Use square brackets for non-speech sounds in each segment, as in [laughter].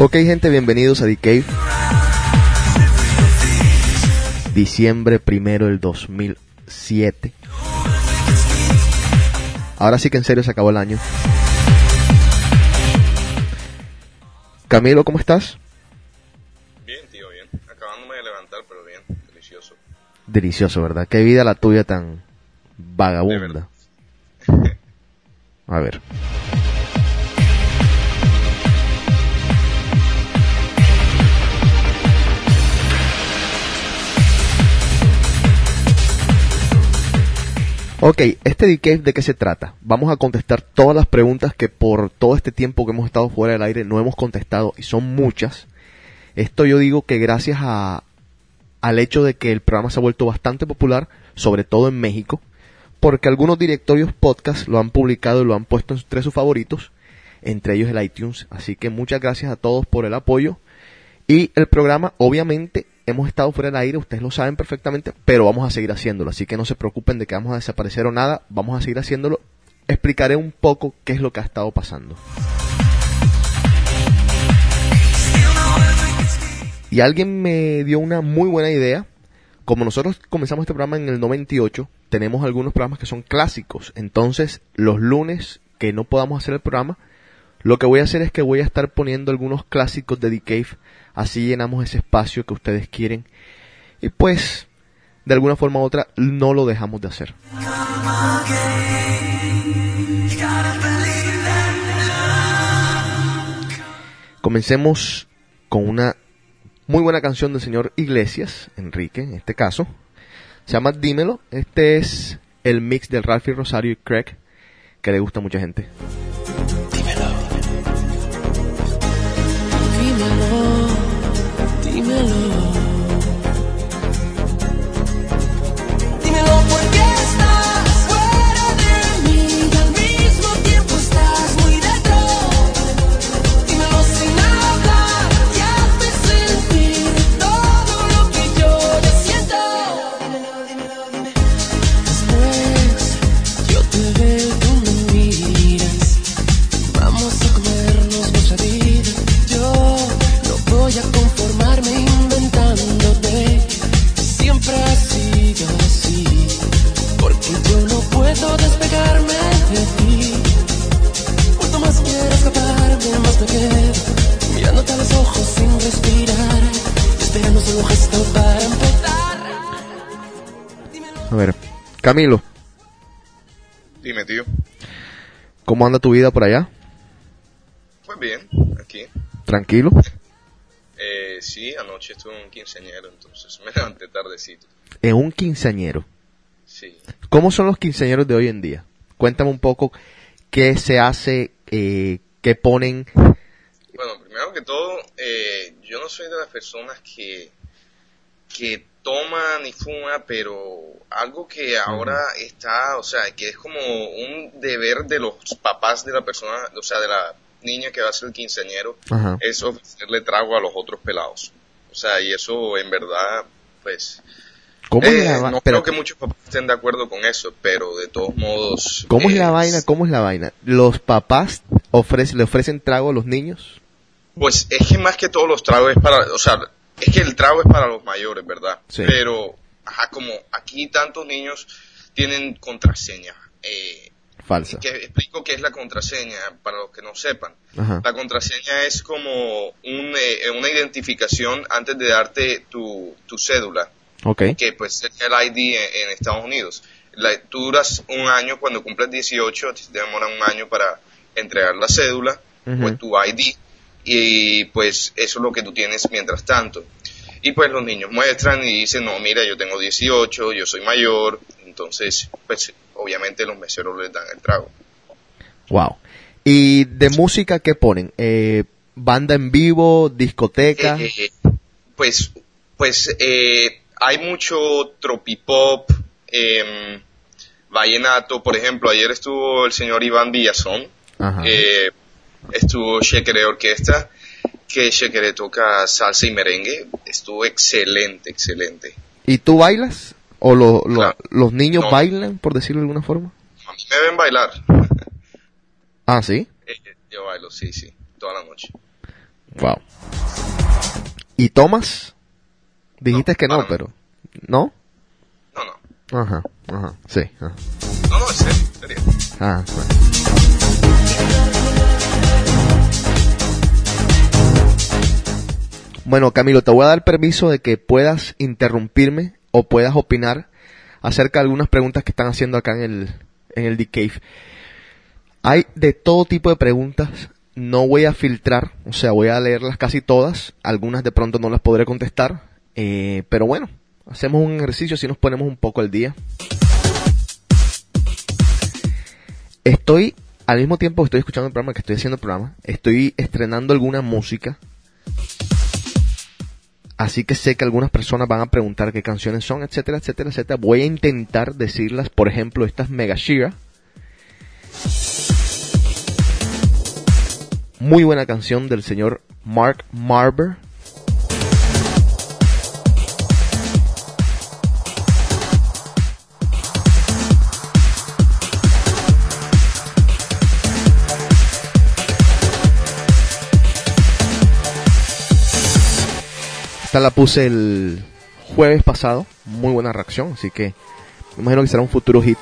Ok, gente, bienvenidos a The Cave. Diciembre primero del 2007. Ahora sí que en serio se acabó el año. Camilo, ¿cómo estás? Bien, tío, bien. Acabándome de levantar, pero bien. Delicioso. Delicioso, ¿verdad? Qué vida la tuya tan vagabunda. verdad. [laughs] A ver. Ok, este decay de qué se trata? Vamos a contestar todas las preguntas que por todo este tiempo que hemos estado fuera del aire no hemos contestado y son muchas. Esto yo digo que gracias a, al hecho de que el programa se ha vuelto bastante popular, sobre todo en México, porque algunos directorios podcast lo han publicado y lo han puesto entre sus favoritos, entre ellos el iTunes. Así que muchas gracias a todos por el apoyo. Y el programa, obviamente, hemos estado fuera del aire, ustedes lo saben perfectamente, pero vamos a seguir haciéndolo. Así que no se preocupen de que vamos a desaparecer o nada, vamos a seguir haciéndolo. Explicaré un poco qué es lo que ha estado pasando. Y alguien me dio una muy buena idea. Como nosotros comenzamos este programa en el 98, tenemos algunos programas que son clásicos. Entonces, los lunes que no podamos hacer el programa, lo que voy a hacer es que voy a estar poniendo algunos clásicos de The Cave. Así llenamos ese espacio que ustedes quieren. Y pues, de alguna forma u otra, no lo dejamos de hacer. Comencemos con una muy buena canción del señor Iglesias, Enrique, en este caso. Se llama Dímelo. Este es el mix de Ralphie Rosario y Craig, que le gusta a mucha gente. Escaparme, más me quedo. Mirándote a los ojos sin respirar. Esperando solo un gesto para empezar. A ver, Camilo, Dime, tío. ¿cómo anda tu vida por allá? Pues bien, aquí. ¿Tranquilo? Eh, sí, anoche estuve en un quinceañero, entonces me [laughs] levanté tardecito. En un quinceañero. Sí. ¿Cómo son los quinceañeros de hoy en día? Cuéntame un poco qué se hace, eh, qué ponen. Primero que todo, eh, yo no soy de las personas que, que toman y fuman, pero algo que ahora está, o sea, que es como un deber de los papás de la persona, o sea, de la niña que va a ser el quinceañero, Ajá. es ofrecerle trago a los otros pelados. O sea, y eso en verdad, pues... ¿Cómo eh, es la va- no espérate, creo que muchos papás estén de acuerdo con eso, pero de todos modos... ¿Cómo es eh, la vaina? ¿Cómo es la vaina? ¿Los papás ofrecen, le ofrecen trago a los niños? Pues es que más que todos los tragos es para, o sea, es que el trago es para los mayores, ¿verdad? Sí. Pero, ajá, como aquí tantos niños tienen contraseña. Eh, Falsa. que explico qué es la contraseña para los que no sepan. Ajá. La contraseña es como un, eh, una identificación antes de darte tu, tu cédula, Ok. que pues sería el ID en, en Estados Unidos. La- tú duras un año, cuando cumples 18, te demoran un año para entregar la cédula, Ujú. pues tu ID, y pues eso es lo que tú tienes mientras tanto. Y pues los niños muestran y dicen, no, mira, yo tengo 18, yo soy mayor, entonces, pues obviamente los meseros les dan el trago. Wow. ¿Y de música qué ponen? Eh, ¿Banda en vivo? ¿Discoteca? Eh, eh, pues, pues eh, hay mucho tropipop, em, vallenato, por ejemplo, ayer estuvo el señor Iván Villazón, Ajá. Estuvo Shekere Orquesta, que Shekere toca salsa y merengue, estuvo excelente, excelente. ¿Y tú bailas? ¿O lo- lo- Claro. los niños No. bailan, por decirlo de alguna forma? A mí me ven bailar, [laughs] Ah, sí. Eh, yo bailo, sí, sí, toda la noche. Wow. ¿Y Thomas? Dijiste No, que no, pero... ¿No? No, no. Ajá, ajá, sí. Ajá. No, no, en serio, serio. Ah, bueno. Bueno, Camilo, te voy a dar permiso de que puedas interrumpirme o puedas opinar acerca de algunas preguntas que están haciendo acá en el, en el. Hay de todo tipo de preguntas, no voy a filtrar, o sea, voy a leerlas casi todas, algunas de pronto no las podré contestar, eh, pero bueno, hacemos un ejercicio si nos ponemos un poco al día. Estoy, al mismo tiempo que estoy escuchando el programa, que estoy haciendo el programa, estoy estrenando alguna música. Así que sé que algunas personas van a preguntar qué canciones son, etcétera, etcétera, etcétera. Voy a intentar decirlas, por ejemplo, esta es Mega Shira. Muy buena canción del señor Mark Marber. Esta la puse el jueves pasado. Muy buena reacción, así que me imagino que será un futuro hit.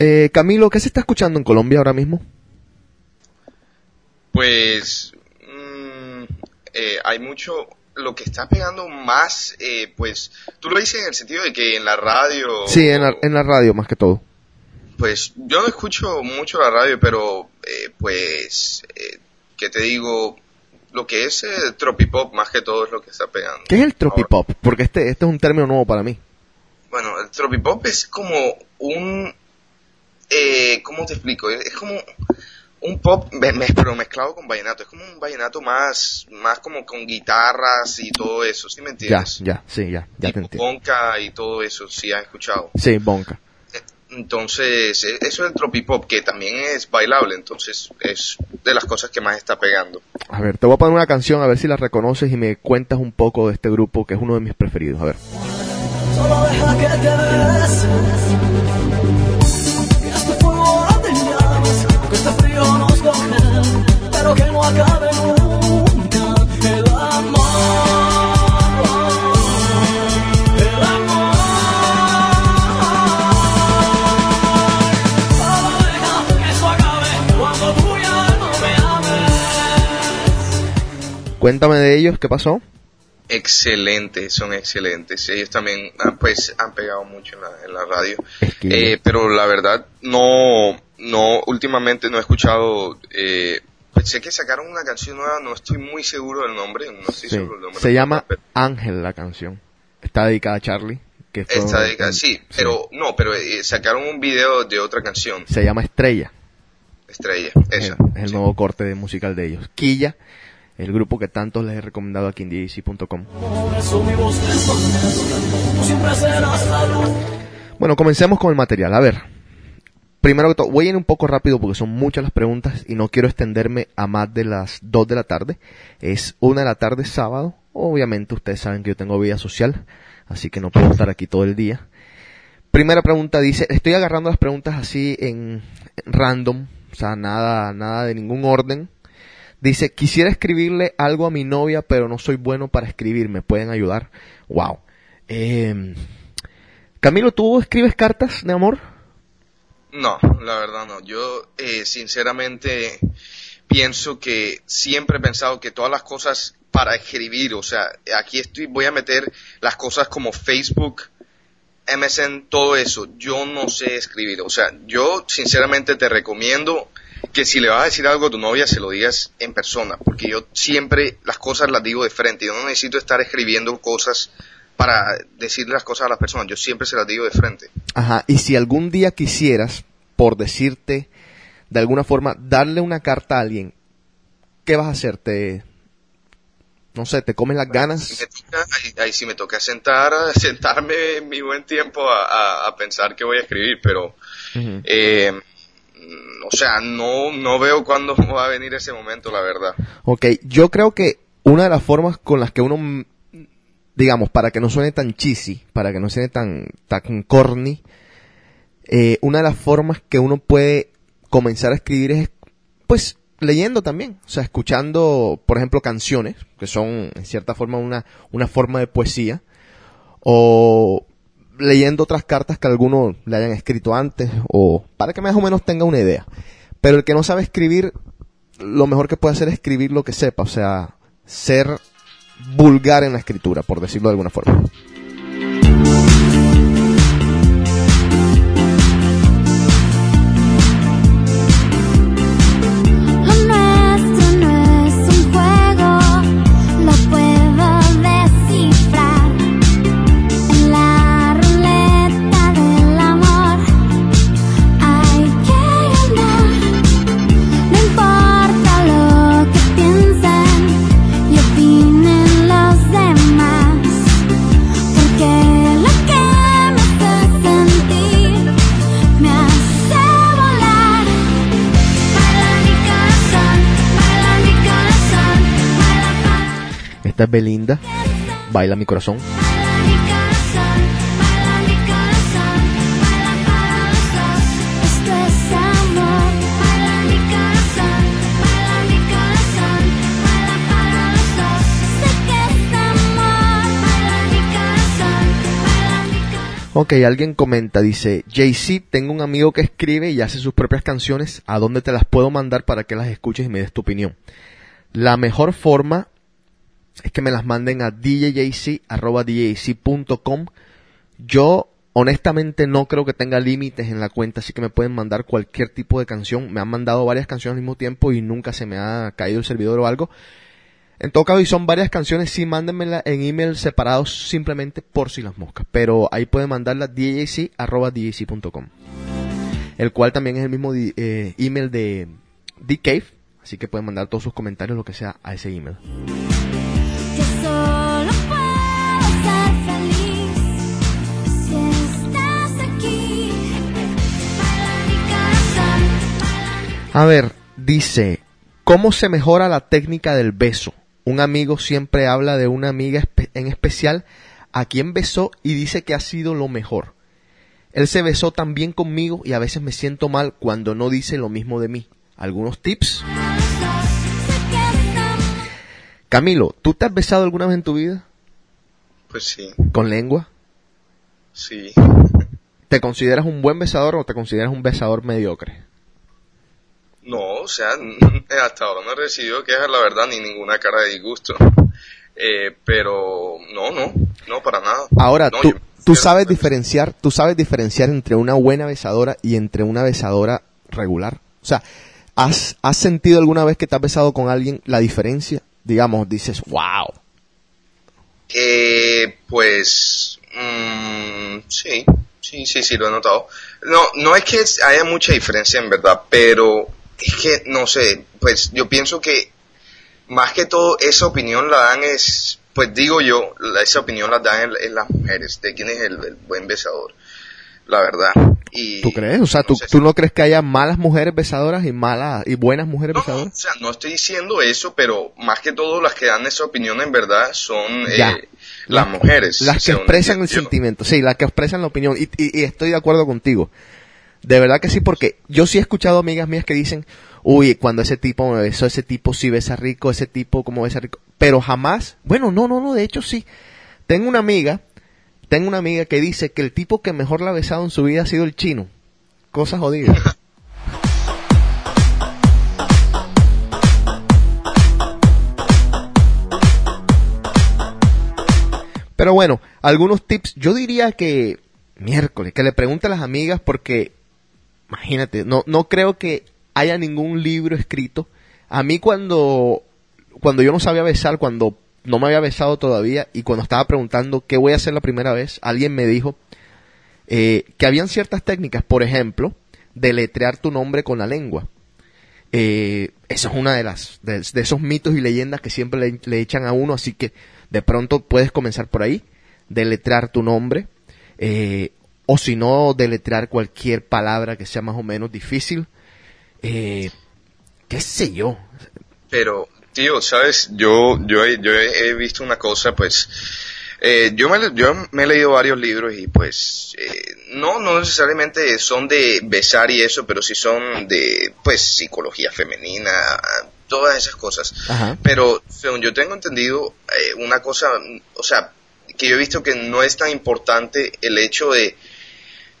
Eh, Camilo, ¿qué se está escuchando en Colombia ahora mismo? Pues mm, eh, hay mucho, lo que está pegando más, eh, pues tú lo dices en el sentido de que en la radio... Sí, en la, en la radio más que todo. Pues yo no escucho mucho la radio, pero eh, pues, eh, ¿qué te digo? Lo que es eh, tropipop más que todo es lo que está pegando. ¿Qué es el Ahora. tropipop? Porque este, este es un término nuevo para mí. Bueno, el tropipop es como un... Eh, ¿Cómo te explico? Es como un pop, pero mezclado con vallenato. Es como un vallenato más, más como con guitarras y todo eso, ¿sí me Ya, entiendes? ya, sí, ya, ya te Tipo entiendo. Bonca y todo eso, si has escuchado. Sí, Bonca. Entonces, e- eso es el tropipop, que también es bailable, entonces es de las cosas que más está pegando. A ver, te voy a poner una canción a ver si la reconoces y me cuentas un poco de este grupo que es uno de mis preferidos. A ver. Solo deja que te coge, pero que no acabe nunca el amor. El amor. Solo deja que esto acabe cuando tú ya no me ames. Cuéntame de ellos, ¿qué pasó? Excelentes, son excelentes. Ellos también ah, pues han pegado mucho en la, en la radio. Eh, pero la verdad, no, no, últimamente no he escuchado, eh, sé que sacaron una canción nueva, no estoy muy seguro del nombre, no estoy Sí. seguro del nombre. Se llama pero Ángel la canción. Está dedicada a Charlie. Que fue Está un- dedicada, sí, pero no, pero eh, sacaron un video de otra canción, Se llama Estrella. Estrella, Es esa. el, el sí. nuevo corte de musical de ellos. Quilla, el grupo que tantos les he recomendado aquí en DJC.com. Bueno, comencemos con el material. A ver, primero que todo, voy a ir un poco rápido porque son muchas las preguntas y no quiero extenderme a más de las 2 de la tarde. Es una de la tarde sábado. Obviamente ustedes saben que yo tengo vida social, así que no puedo estar aquí todo el día. Primera pregunta dice, estoy agarrando las preguntas así en random, o sea, nada, nada de ningún orden. Dice, quisiera escribirle algo a mi novia, pero no soy bueno para escribir, ¿me pueden ayudar? Wow. Eh, Camilo, ¿tú escribes cartas de amor? No, la verdad no. Yo, eh, sinceramente, pienso que siempre he pensado que todas las cosas para escribir, o sea, aquí estoy, voy a meter las cosas como Facebook, MSN, todo eso. Yo no sé escribir. O sea, yo sinceramente te recomiendo que si le vas a decir algo a tu novia, se lo digas en persona, porque yo siempre las cosas las digo de frente. Yo no necesito estar escribiendo cosas para decirle las cosas a las personas. Yo siempre se las digo de frente. Ajá, y si algún día quisieras, por decirte, de alguna forma, darle una carta a alguien, ¿qué vas a hacer? ¿Te, no sé, te comes las Si ganas? me toca, ahí, ahí sí me toca sentar, [laughs] sentarme en mi buen tiempo a, a- a pensar que voy a escribir, pero, eh, mm, o sea, no, no veo cuándo [laughs] va a venir ese momento, la verdad. Ok, yo creo que una de las formas con las que uno, digamos, para que no suene tan cheesy, para que no suene tan, tan corny, eh, una de las formas que uno puede comenzar a escribir es, pues, leyendo también, o sea, escuchando, por ejemplo, canciones, que son en cierta forma una, una forma de poesía, o leyendo otras cartas que alguno le hayan escrito antes, o para que más o menos tenga una idea. Pero el que no sabe escribir, lo mejor que puede hacer es escribir lo que sepa, o sea, ser vulgar en la escritura, por decirlo de alguna forma. Baila mi corazón. Ok, alguien comenta, dice, JC, tengo un amigo que escribe y hace sus propias canciones, ¿a dónde te las puedo mandar para que las escuches y me des tu opinión? La mejor forma es que me las manden a djjc.com. Yo honestamente no creo que tenga límites en la cuenta, así que me pueden mandar cualquier tipo de canción. Me han mandado varias canciones al mismo tiempo y nunca se me ha caído el servidor o algo. En todo caso, y son varias canciones, sí, mándenmela en email separados simplemente por si las moscas. Pero ahí pueden mandarla djc.com. El cual también es el mismo eh, email de Cave Así que pueden mandar todos sus comentarios, lo que sea, a ese email. A ver, dice, ¿cómo se mejora la técnica del beso? Un amigo siempre habla de una amiga en especial a quien besó y dice que ha sido lo mejor. Él se besó tan bien conmigo y a veces me siento mal cuando no dice lo mismo de mí. ¿Algunos tips? Camilo, ¿tú te has besado alguna vez en tu vida? Pues sí, ¿Con lengua? sí. ¿Te consideras un buen besador o te consideras un besador mediocre? No, o sea, [laughs] hasta ahora no he recibido quejas, la verdad, ni ninguna cara de disgusto. Eh, pero no, no, no para nada. Ahora, No, tú, tú sabes diferenciar, tú sabes diferenciar entre una buena besadora y entre una besadora regular. O sea, ¿has, has sentido alguna vez que te has besado con alguien la diferencia? Digamos, dices, wow. Eh, pues, mm, sí, sí, sí, sí, lo he notado. No, no es que haya mucha diferencia en verdad, pero es que, no sé, pues yo pienso que más que todo esa opinión la dan es, pues digo yo, la- esa opinión la dan en, en las mujeres, de quién es el, el buen besador, la verdad. Y, ¿Tú crees? O sea, ¿tú, no ¿tú no crees que haya malas mujeres besadoras y malas y buenas mujeres No, no, besadoras? o sea, no estoy diciendo eso, pero más que todo las que dan esa opinión en verdad son eh, las mujeres. Las que expresan el yo. sentimiento, sí, las que expresan la opinión. Y, y- y estoy de acuerdo contigo. De verdad que sí, porque yo sí he escuchado amigas mías que dicen, uy, cuando ese tipo me besó, ese tipo sí besa rico, ese tipo como besa rico. Pero jamás, bueno, no, no, no, de hecho sí. Tengo una amiga, tengo una amiga que dice que el tipo que mejor la ha besado en su vida ha sido el chino. Cosas jodidas. [laughs] Pero bueno, algunos tips. Yo diría que miércoles, que le pregunte a las amigas porque, imagínate, no, no creo que haya ningún libro escrito. A mí cuando, cuando yo no sabía besar, cuando no me había besado todavía y cuando estaba preguntando qué voy a hacer la primera vez, alguien me dijo eh, que habían ciertas técnicas, por ejemplo, deletrear tu nombre con la lengua. Eh, eso es una de las de, de esos mitos y leyendas que siempre le, echan a uno, así que de pronto puedes comenzar por ahí, deletrear tu nombre, eh, o si no, deletrear cualquier palabra que sea más o menos difícil. Eh, ¿Qué sé yo? Pero, tío, sabes, yo, yo, he- yo he he visto una cosa, pues, Eh, yo, me, yo me he leído varios libros y pues eh, no, no necesariamente son de besar y eso, pero sí son de pues psicología femenina, todas esas cosas. Ajá. Pero según yo tengo entendido, eh, una cosa, o sea, que yo he visto que no es tan importante el hecho de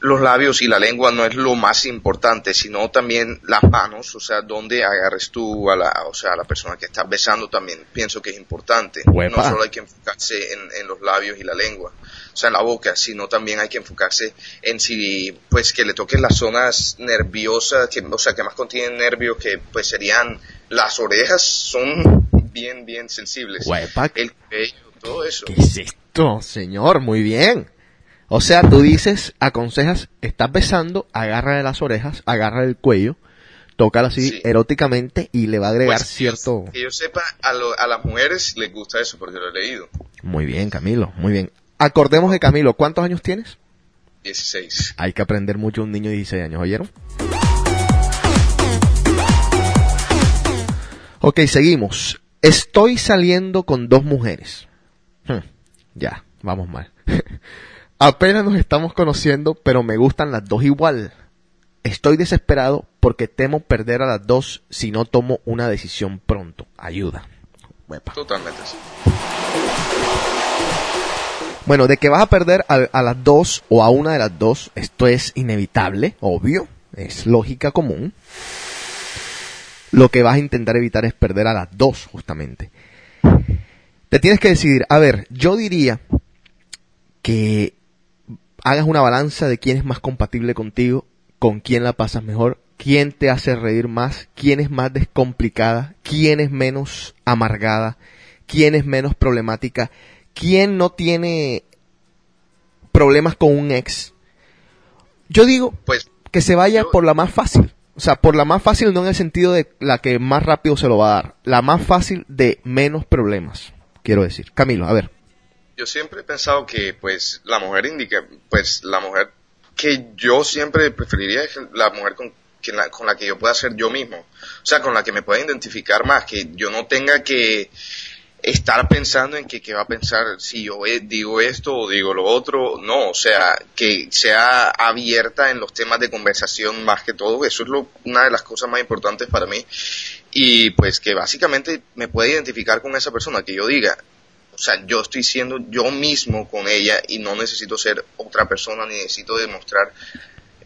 los labios y la lengua no es lo más importante, sino también las manos, o sea, donde agarres tú a la, o sea, a la persona que estás besando también pienso que es importante. No solo hay que enfocarse en, en los labios y la lengua, o sea, en la boca, sino también hay que enfocarse en si, pues, que le toquen las zonas nerviosas, que, o sea, que más contienen nervios, que pues serían las orejas, son bien, bien sensibles. Huepa. El cuello, todo eso. ¿Qué es esto, señor? Muy bien. O sea, tú dices, aconsejas, estás besando, agarra de las orejas, agarra del cuello, tócala así Sí. eróticamente y le va a agregar Pues, cierto... Que yo sepa, a, lo- a las mujeres les gusta eso porque lo he leído. Muy bien, Camilo, muy bien. Acordemos de Camilo, ¿cuántos años tienes? 16. Hay que aprender mucho un niño de 16 años, ¿oyeron? Ok, seguimos. Estoy saliendo con dos mujeres. Hmm, ya, vamos mal. [laughs] Apenas nos estamos conociendo, pero me gustan las dos igual. Estoy desesperado porque temo perder a las dos si no tomo una decisión pronto. Ayuda. Totalmente. Bueno, de que vas a perder a, a las dos o a una de las dos, esto es inevitable, obvio, es lógica común. Lo que vas a intentar evitar es perder a las dos, justamente. Te tienes que decidir, a ver, yo diría que hagas una balanza de quién es más compatible contigo, con quién la pasas mejor, quién te hace reír más, quién es más descomplicada, quién es menos amargada, quién es menos problemática, quién no tiene problemas con un ex. Yo digo Pues que se vaya Yo- por la más fácil. O sea, por la más fácil no en el sentido de la que más rápido se lo va a dar. La más fácil de menos problemas, quiero decir. Camilo, a ver. Yo siempre he pensado que pues la mujer indica, pues la mujer que yo siempre preferiría es la mujer con, que la, con la que yo pueda ser yo mismo. O sea, con la que me pueda identificar más, que yo no tenga que estar pensando en que qué va a pensar si yo eh, digo esto o digo lo otro, no, o sea, que sea abierta en los temas de conversación más que todo, eso es lo, una de las cosas más importantes para mí. Y pues que básicamente me pueda identificar con esa persona, que yo diga, sea, yo estoy siendo yo mismo con ella y no necesito ser otra persona ni necesito demostrar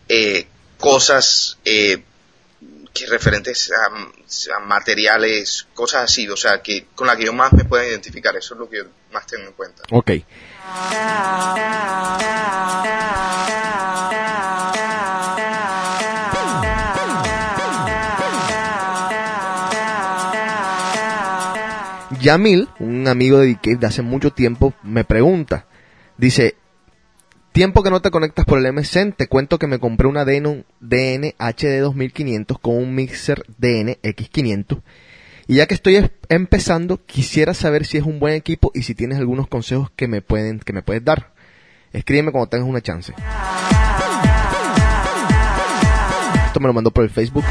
eh, cosas eh, que referentes a, a materiales, cosas así, o sea, que con la que yo más me pueda identificar, eso es lo que yo más tengo en cuenta. Ok. Yamil, un amigo de DK de hace mucho tiempo, me pregunta, dice, tiempo que no te conectas por el MSN, te cuento que me compré una Denon DN HD 2500 con un mixer DN X500 y ya que estoy es- empezando, quisiera saber si es un buen equipo y si tienes algunos consejos que me pueden que me puedes dar. Escríbeme cuando tengas una chance. Esto me lo mandó por el Facebook.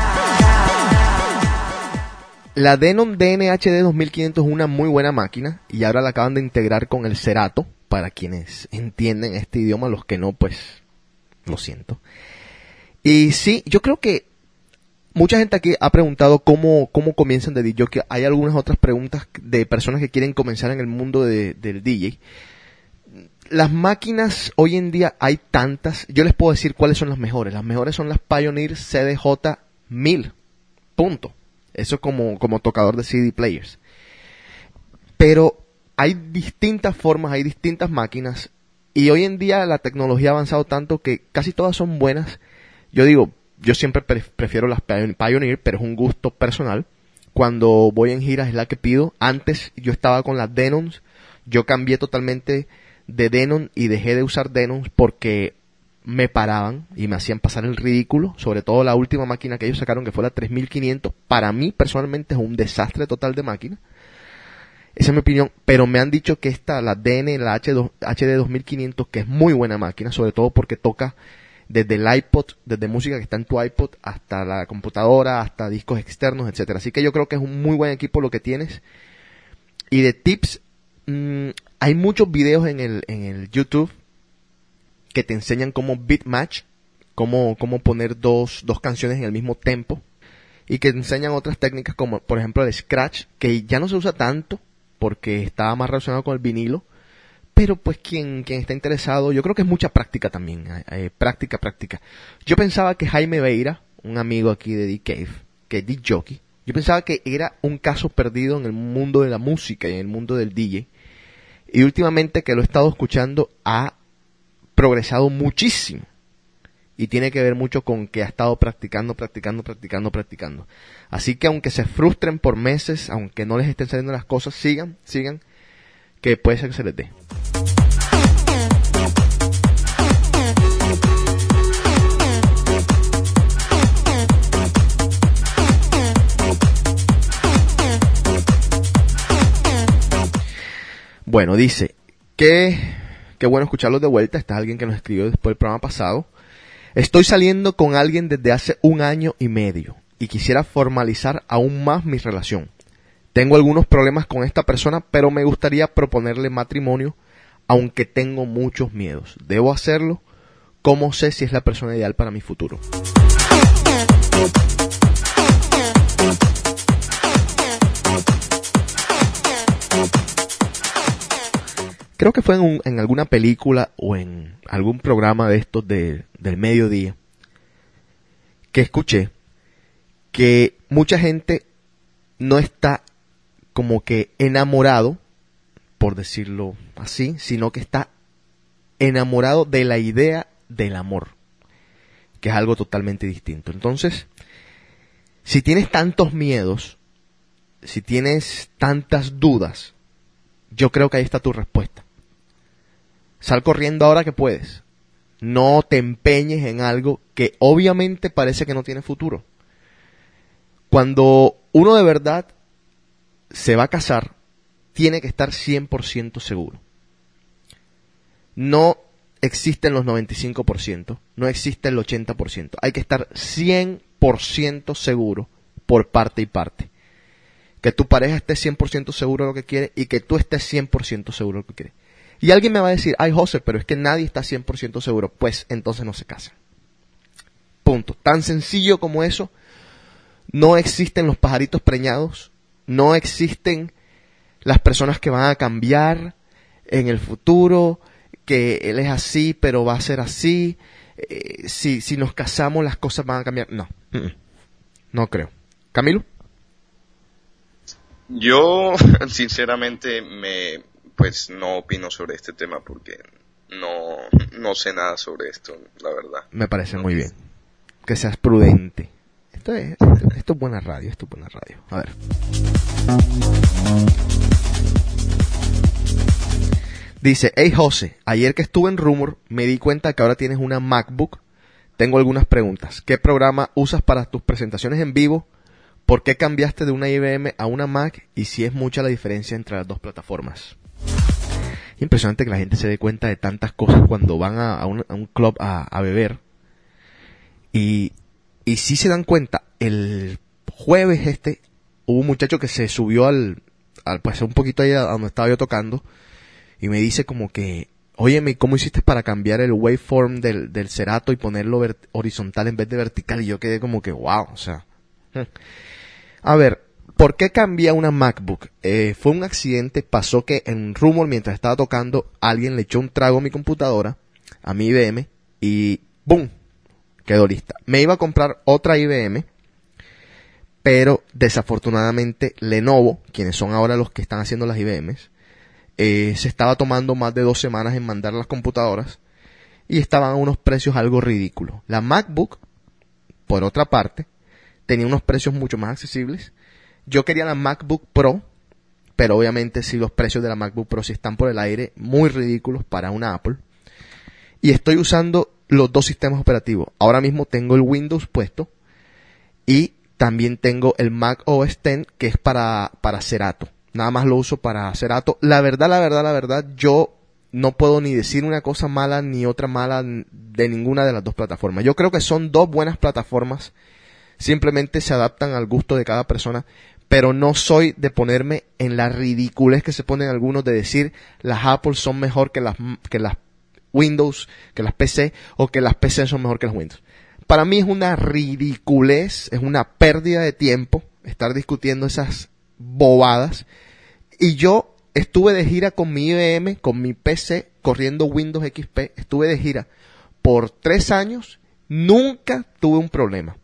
La Denon DNHD 2500 es una muy buena máquina y ahora la acaban de integrar con el Cerato para quienes entienden este idioma, los que no, pues lo siento. Y sí, yo creo que mucha gente aquí ha preguntado cómo, cómo comienzan de DJ. Que hay algunas otras preguntas de personas que quieren comenzar en el mundo de- del DJ. Las máquinas hoy en día hay tantas. Yo les puedo decir cuáles son las mejores. Las mejores son las Pioneer CDJ 1000. Punto. Eso como, como tocador de CD players. Pero hay distintas formas, hay distintas máquinas. Y hoy en día la tecnología ha avanzado tanto que casi todas son buenas. Yo digo, yo siempre pre- prefiero las Pion- Pioneer, pero es un gusto personal. Cuando voy en giras es la que pido. Antes yo estaba con las Denons. Yo cambié totalmente de Denon y dejé de usar Denons porque me paraban y me hacían pasar el ridículo. Sobre todo la última máquina que ellos sacaron que fue la 3500. Para mí personalmente es un desastre total de máquina. Esa es mi opinión, pero me han dicho que esta, la DN, la H2, HD 2500, que es muy buena máquina, sobre todo porque toca desde el iPod, desde música que está en tu iPod, hasta la computadora, hasta discos externos, etcétera. Así que yo creo que es un muy buen equipo lo que tienes. Y de tips, mm, hay muchos videos en el, en el YouTube que te enseñan cómo beat match, cómo, cómo poner dos, dos canciones en el mismo tempo y que enseñan otras técnicas como por ejemplo el scratch que ya no se usa tanto porque estaba más relacionado con el vinilo pero pues quien, quien está interesado yo creo que es mucha práctica también eh, eh, práctica práctica. Yo pensaba que Jaime Beira un amigo aquí de D-Cave que es D-Jockey yo pensaba que era un caso perdido en el mundo de la música y en el mundo del DJ y últimamente que lo he estado escuchando ha progresado muchísimo y tiene que ver mucho con que ha estado practicando, practicando, practicando, practicando. Así que aunque se frustren por meses, aunque no les estén saliendo las cosas, sigan, sigan, que puede ser que se les dé. Bueno, dice que qué bueno escucharlos de vuelta. Está alguien que nos escribió después del programa pasado. Estoy saliendo con alguien desde hace un año y medio y quisiera formalizar aún más mi relación. Tengo algunos problemas con esta persona, pero me gustaría proponerle matrimonio, aunque tengo muchos miedos. ¿Debo hacerlo? ¿Cómo sé si es la persona ideal para mi futuro? Creo que fue en, un- en alguna película o en algún programa de estos de- del mediodía que escuché que mucha gente no está como que enamorado, por decirlo así, sino que está enamorado de la idea del amor, que es algo totalmente distinto. Entonces, si tienes tantos miedos, si tienes tantas dudas, yo creo que ahí está tu respuesta. Sal corriendo ahora que puedes. No te empeñes en algo que obviamente parece que no tiene futuro. Cuando uno de verdad se va a casar, tiene que estar 100% seguro. No existen los 95%, no existe el 80%. Hay que estar 100% seguro por parte y parte. Que tu pareja esté 100% seguro de lo que quiere y que tú estés 100% seguro de lo que quiere. Y alguien me va a decir, ay José, pero es que nadie está 100% seguro. Pues entonces no se casen. Punto. Tan sencillo como eso. No existen los pajaritos preñados. No existen las personas que van a cambiar en el futuro. Que él es así, pero va a ser así. Eh, si, si nos casamos, las cosas van a cambiar. No. No creo. Camilo. Yo, [laughs] sinceramente, me, pues no opino sobre este tema porque no, no sé nada sobre esto, la verdad. Me parece muy bien. Que seas prudente. Esto es, esto es buena radio, esto es buena radio. A ver. Dice, hey José, ayer que estuve en Rumor me di cuenta que ahora tienes una MacBook. Tengo algunas preguntas. ¿Qué programa usas para tus presentaciones en vivo? ¿Por qué cambiaste de una IBM a una Mac? Y si es mucha la diferencia entre las dos plataformas. Impresionante que la gente se dé cuenta de tantas cosas cuando van a, un, club a, beber. Y, y si se dan cuenta, el jueves este hubo un muchacho que se subió al, al pues un poquito ahí donde estaba yo tocando y me dice como que, óyeme, ¿cómo hiciste para cambiar el waveform del, del cerato y ponerlo horizontal en vez de vertical? Y yo quedé como que, wow, o sea. [laughs] A ver, ¿por qué cambié a una MacBook? Eh, fue un accidente, pasó que en Rumor mientras estaba tocando, alguien le echó un trago a mi computadora, a mi IBM, y ¡boom! Quedó lista. Me iba a comprar otra IBM, pero desafortunadamente Lenovo, quienes son ahora los que están haciendo las IBMs, eh, se estaba tomando más de dos semanas en mandar las computadoras y estaban a unos precios algo ridículos. La MacBook, por otra parte, tenía unos precios mucho más accesibles. Yo quería la MacBook Pro, pero obviamente si los precios de la MacBook Pro si están por el aire, muy ridículos para una Apple. Y estoy usando los dos sistemas operativos. Ahora mismo tengo el Windows puesto y también tengo el Mac OS X que es para, para Cerato. Nada más lo uso para Cerato. La verdad, la verdad, la verdad, yo no puedo ni decir una cosa mala ni otra mala de ninguna de las dos plataformas. Yo creo que son dos buenas plataformas simplemente se adaptan al gusto de cada persona, pero no soy de ponerme en la ridiculez que se ponen algunos de decir las Apple son mejor que las, que las Windows, que las PC, o que las PC son mejor que las Windows. Para mí es una ridiculez, es una pérdida de tiempo estar discutiendo esas bobadas. Y yo estuve de gira con mi IBM, con mi PC, corriendo Windows XP, estuve de gira por tres años, nunca tuve un problema.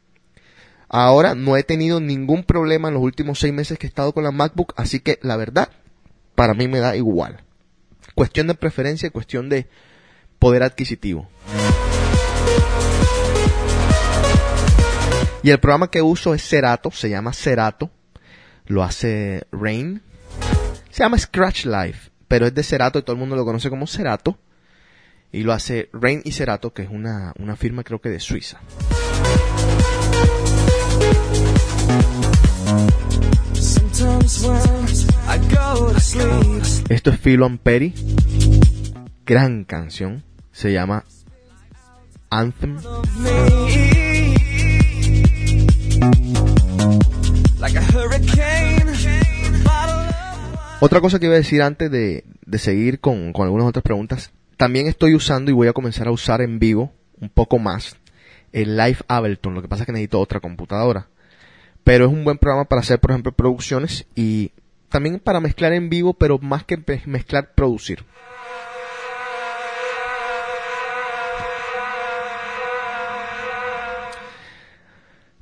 Ahora no he tenido ningún problema en los últimos seis meses que he estado con la MacBook, así que la verdad, para mí me da igual. Cuestión de preferencia cuestión de poder adquisitivo. Y el programa que uso es Cerato, se llama Cerato, lo hace Rain. Se llama Scratch Life, pero es de Cerato y todo el mundo lo conoce como Cerato. Y lo hace Rain y Cerato, que es una, una firma creo que de Suiza. Esto es Philo and Perry. Gran canción. Se llama Anthem. Otra cosa que iba a decir antes de, de seguir con, con algunas otras preguntas. También estoy usando y voy a comenzar a usar en vivo un poco más el Live Ableton. Lo que pasa es que necesito otra computadora. Pero es un buen programa para hacer, por ejemplo, producciones y también para mezclar en vivo, pero más que mezclar, producir.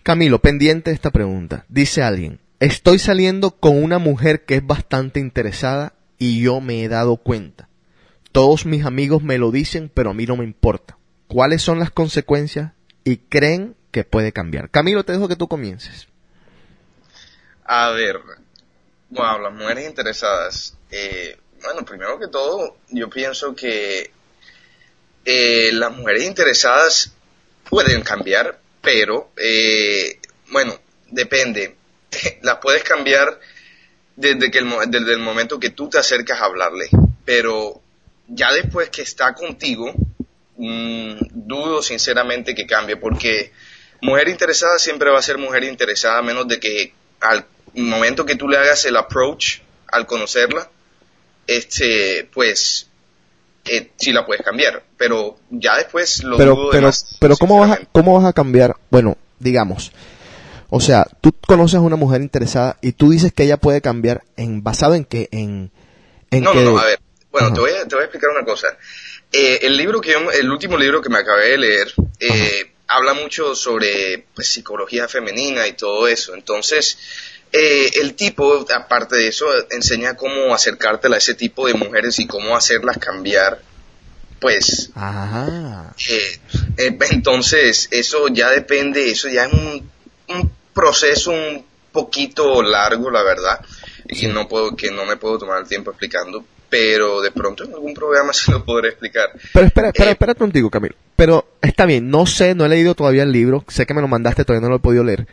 Camilo, pendiente de esta pregunta. Dice alguien, estoy saliendo con una mujer que es bastante interesada y yo me he dado cuenta. Todos mis amigos me lo dicen, pero a mí no me importa. ¿Cuáles son las consecuencias y creen que puede cambiar? Camilo, te dejo que tú comiences. A ver, wow, las mujeres interesadas. Eh, bueno, primero que todo, yo pienso que eh, las mujeres interesadas pueden cambiar, pero, eh, bueno, depende. [laughs] Las puedes cambiar desde, que el, desde el momento que tú te acercas a hablarle, pero ya después que está contigo, mm, dudo sinceramente que cambie, porque mujer interesada siempre va a ser mujer interesada, a menos de que al momento que tú le hagas el approach al conocerla, este, pues, eh, sí la puedes cambiar, pero ya después lo pero, dudo pero, pero ¿cómo vas, a. ¿cómo vas a cambiar? Bueno, digamos, o sea, tú conoces a una mujer interesada y tú dices que ella puede cambiar en basado en que en, en no, que no, no, a ver. Bueno, te voy, a, te voy a explicar una cosa. Eh, el libro que yo- el último libro que me acabé de leer, eh, habla mucho sobre pues, psicología femenina y todo eso. Entonces, eh, el tipo, aparte de eso, enseña cómo acercártela a ese tipo de mujeres y cómo hacerlas cambiar. Pues, Ajá. eh, eh, entonces, eso ya depende, eso ya es un, un proceso un poquito largo, la verdad, y que no puedo, que no me puedo tomar el tiempo explicando, pero de pronto en algún programa [laughs] sí lo podré explicar. Pero espera, espera, Eh, espera contigo, Camilo. Pero está bien, no sé, no he leído todavía el libro, sé que me lo mandaste, todavía no lo he podido leer.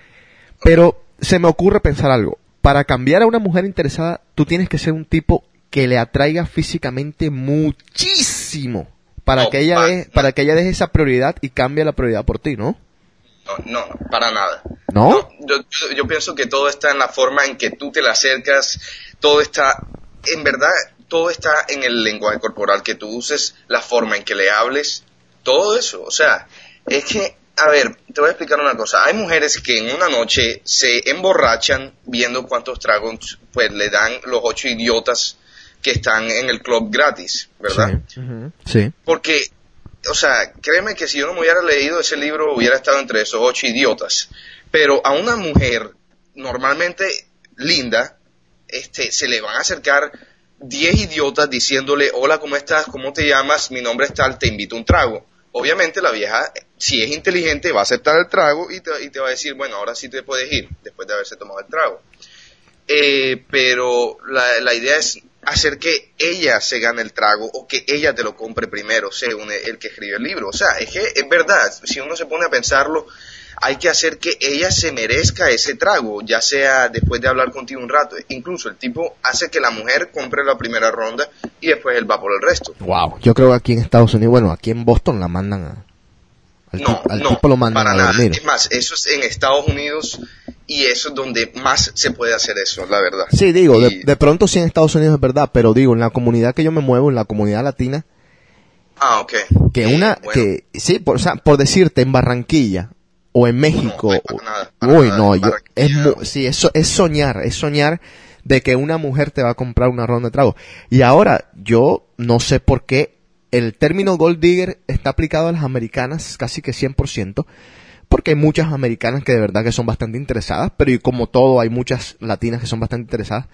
Pero se me ocurre pensar algo. Para cambiar a una mujer interesada, tú tienes que ser un tipo que le atraiga físicamente muchísimo para que ella deje, para que ella deje esa prioridad y cambie la prioridad por ti, ¿no? No, no, para nada. ¿No? yo, yo- yo pienso que todo está en la forma en que tú te le acercas, todo está, en verdad, todo está en el lenguaje corporal que tú uses, la forma en que le hables, todo eso. O sea, es que, a ver, te voy a explicar una cosa. Hay mujeres que en una noche se emborrachan viendo cuántos tragos pues le dan los ocho idiotas que están en el club gratis, ¿verdad? Sí. Porque, o sea, créeme que si yo no me hubiera leído ese libro, hubiera estado entre esos ocho idiotas. Pero a una mujer normalmente linda, este, se le van a acercar diez idiotas diciéndole, hola, ¿cómo estás? ¿Cómo te llamas? Mi nombre es tal, te invito a un trago. Obviamente la vieja, si es inteligente, va a aceptar el trago y te, y te va a decir, bueno, ahora sí te puedes ir, después de haberse tomado el trago. Eh, pero la, la idea es hacer que ella se gane el trago o que ella te lo compre primero, según el, el que escribe el libro. O sea, es que es verdad, si uno se pone a pensarlo, hay que hacer que ella se merezca ese trago, ya sea después de hablar contigo un rato. Incluso el tipo hace que la mujer compre la primera ronda y después él va por el resto. Wow. Yo creo que aquí en Estados Unidos, bueno, aquí en Boston la mandan a... Al, No, al no, tipo lo mandan para a nada. dormir. Es más, eso es en Estados Unidos y eso es donde más se puede hacer eso, la verdad. Sí, digo, de, Y- de pronto sí en Estados Unidos es verdad, pero digo, en la comunidad que yo me muevo, en la comunidad latina, Ah, ok. que una, bueno, que, sí, por, o sea, por decirte, en Barranquilla, o en México, No, para nada, para uy, nada, no, yo, es, sí, eso es soñar, es soñar de que una mujer te va a comprar una ronda de trago. Y ahora, yo no sé por qué el término gold digger está aplicado a las americanas casi que 100%, porque hay muchas americanas que de verdad que son bastante interesadas, pero y como todo hay muchas latinas que son bastante interesadas.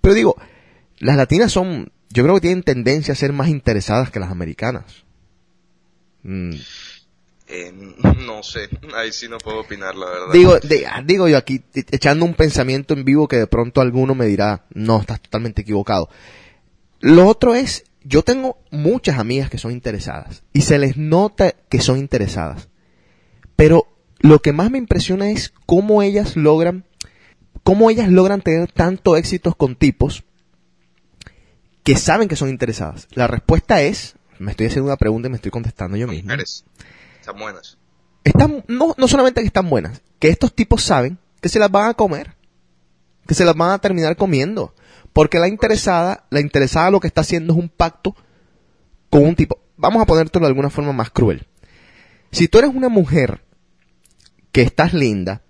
Pero digo, las latinas son, yo creo que tienen tendencia a ser más interesadas que las americanas. Mm, eh, [laughs] no sé, ahí sí no puedo opinar, la verdad. Digo, de- ah, digo yo aquí, e- echando un pensamiento en vivo que de pronto alguno me dirá, no, estás totalmente equivocado. Lo otro es, yo tengo muchas amigas que son interesadas y se les nota que son interesadas. Pero lo que más me impresiona es cómo ellas logran, cómo ellas logran tener tanto éxitos con tipos que saben que son interesadas. La respuesta es, me estoy haciendo una pregunta y me estoy contestando yo mismo Mujeres, están buenas. están, no, no solamente que están buenas, que estos tipos saben que se las van a comer, que se las van a terminar comiendo, porque la interesada, la interesada lo que está haciendo es un pacto con un tipo. Vamos a ponértelo de alguna forma más cruel. Si tú eres una mujer que estás linda,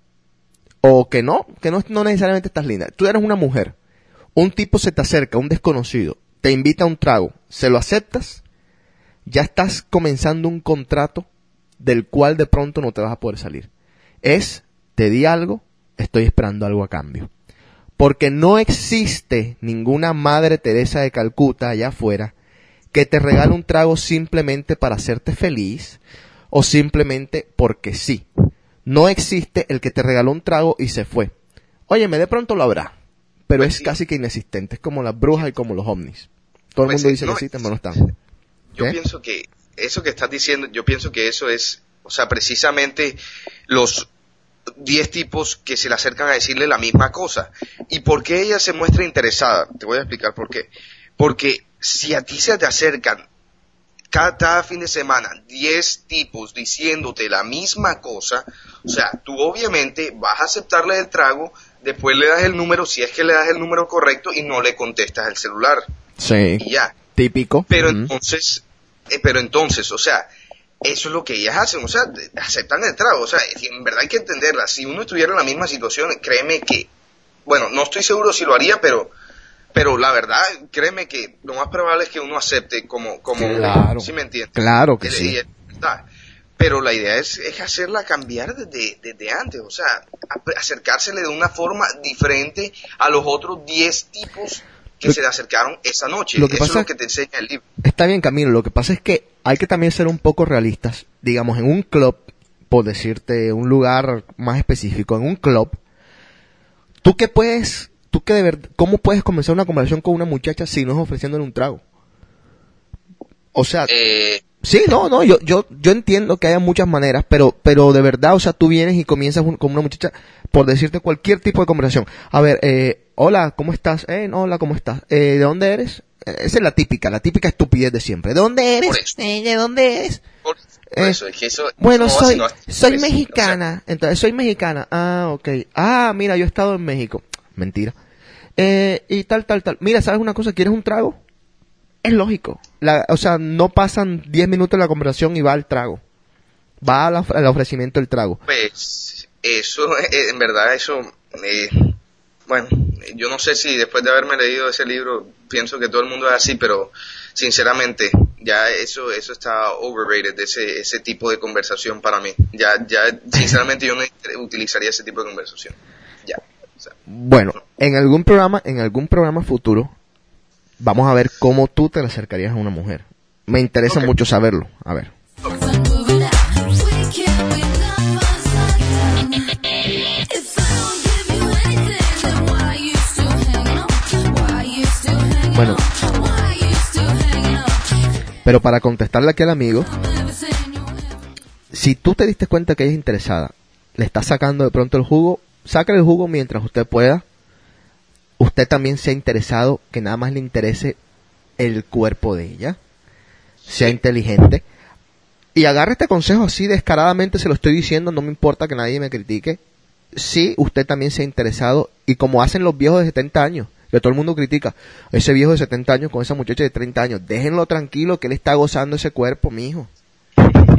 o que no, que no, no necesariamente estás linda, tú eres una mujer, un tipo se te acerca, un desconocido, te invita a un trago, se lo aceptas, ya estás comenzando un contrato del cual de pronto no te vas a poder salir. Es, te di algo, estoy esperando algo a cambio. Porque no existe ninguna Madre Teresa de Calcuta allá afuera que te regale un trago simplemente para hacerte feliz o simplemente porque sí. No existe el que te regaló un trago y se fue. Óyeme, de pronto lo habrá, pero Pues es sí. casi que inexistente. Es como las brujas y como los ovnis. Todo el Pues mundo dice no, que existen, pero no están. Yo ¿Qué? pienso que eso que estás diciendo, yo pienso que eso es, o sea, precisamente los 10 tipos que se le acercan a decirle la misma cosa. ¿Y por qué ella se muestra interesada? Te voy a explicar por qué. Porque si a ti se te acercan cada, cada fin de semana 10 tipos diciéndote la misma cosa, o sea, tú obviamente vas a aceptarle el trago, después le das el número, si es que le das el número correcto y no le contestas el celular. Sí. Y ya. Típico. Pero entonces, eh, pero entonces, o sea, eso es lo que ellas hacen, o sea, aceptan el trago, o sea, en verdad hay que entenderla. Si uno estuviera en la misma situación, créeme que, bueno, no estoy seguro si lo haría, pero, pero la verdad, créeme que lo más probable es que uno acepte como, como, Claro. ¿sí me entiendes? Claro que sí. Pero la idea es, es hacerla cambiar desde, desde antes, o sea, acercársele de una forma diferente a los otros 10 tipos que se le acercaron esa noche. lo que Eso pasa- es lo que te enseña el libro. Está bien, Camilo. Lo que pasa es que hay que también ser un poco realistas. Digamos, en un club, por decirte un lugar más específico, en un club, ¿tú qué puedes, tú qué de verdad, cómo puedes comenzar una conversación con una muchacha si no es ofreciéndole un trago? O sea, Eh, sí, no, no, yo, yo, yo entiendo que haya muchas maneras, pero, pero de verdad, o sea, tú vienes y comienzas un- con una muchacha por decirte cualquier tipo de conversación. A ver, eh, hola, ¿cómo estás? Eh, no, hola, ¿cómo estás? Eh, ¿de dónde eres? Eh, esa es la típica, la típica estupidez de siempre. ¿De dónde eres? Eh, ¿De dónde eres? por, por Eh, eso, es que eso... Bueno, no, soy, no- soy mexicana. Entonces, soy mexicana. Ah, ok. Ah, mira, yo he estado en México. Mentira. Eh, y tal, tal, tal. Mira, ¿sabes una cosa? ¿Quieres un trago? Es lógico. La, o sea, no pasan 10 minutos de la conversación y va al trago. Va al, of- al ofrecimiento del trago. pues, eso, eh, [laughs] en verdad, eso... eh, bueno, yo no sé si después de haberme leído ese libro pienso que todo el mundo es así, pero sinceramente ya eso eso está overrated ese ese tipo de conversación para mí. Ya ya [laughs] sinceramente yo no utilizaría ese tipo de conversación. Ya. o sea, Bueno, en algún programa, en algún programa futuro, vamos a ver cómo tú te le acercarías a una mujer. Me interesa mucho saberlo. A ver. Bueno. Pero para contestarle aquí al amigo, si tú te diste cuenta que ella es interesada, le estás sacando de pronto el jugo, sácale el jugo mientras usted pueda. Usted también sea interesado, que nada más le interese el cuerpo de ella. Sea inteligente. Y agarre este consejo así descaradamente, se lo estoy diciendo, no me importa que nadie me critique. sí, usted también se ha interesado y como hacen los viejos de 70 años, que todo el mundo critica, ese viejo de 70 años con esa muchacha de 30 años, déjenlo tranquilo que él está gozando ese cuerpo, mijo.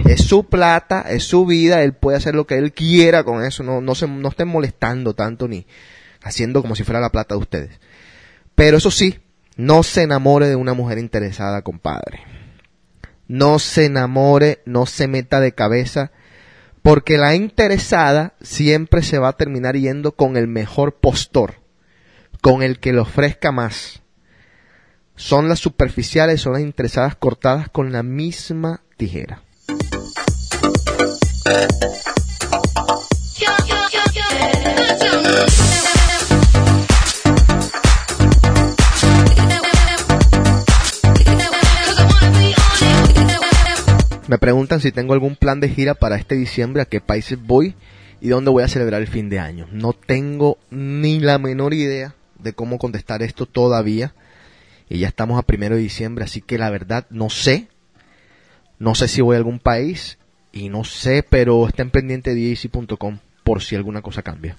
Es su plata, es su vida, él puede hacer lo que él quiera con eso, no, no, se, no estén molestando tanto ni haciendo como si fuera la plata de ustedes. Pero eso sí, no se enamore de una mujer interesada, compadre. No se enamore, no se meta de cabeza, porque la interesada siempre se va a terminar yendo con el mejor postor, con el que le ofrezca más. Son las superficiales, son las interesadas cortadas con la misma tijera. Me preguntan si tengo algún plan de gira para este diciembre, a qué países voy y dónde voy a celebrar el fin de año. No tengo ni la menor idea de cómo contestar esto todavía. Y ya estamos a primero de diciembre, así que la verdad no sé. No sé si voy a algún país y no sé, pero estén pendientes de por si alguna cosa cambia.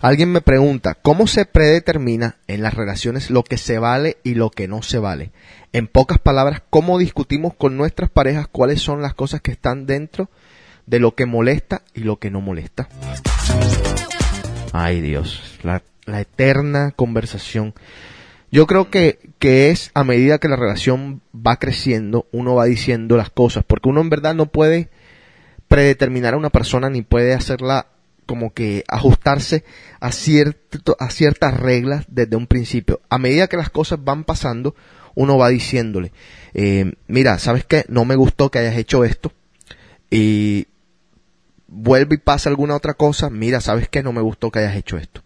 Alguien me pregunta, ¿cómo se predetermina en las relaciones lo que se vale y lo que no se vale? En pocas palabras, ¿cómo discutimos con nuestras parejas cuáles son las cosas que están dentro de lo que molesta y lo que no molesta? Ay Dios, la, eterna conversación. Yo creo que, que es a medida que la relación va creciendo, uno va diciendo las cosas, porque uno en verdad no puede predeterminar a una persona ni puede hacerla como que ajustarse a, a ciertas reglas desde un principio. A medida que las cosas van pasando, uno va diciéndole, eh, mira, ¿sabes qué? No me gustó que hayas hecho esto. Y vuelve y pasa alguna otra cosa, mira, ¿sabes qué? No me gustó que hayas hecho esto.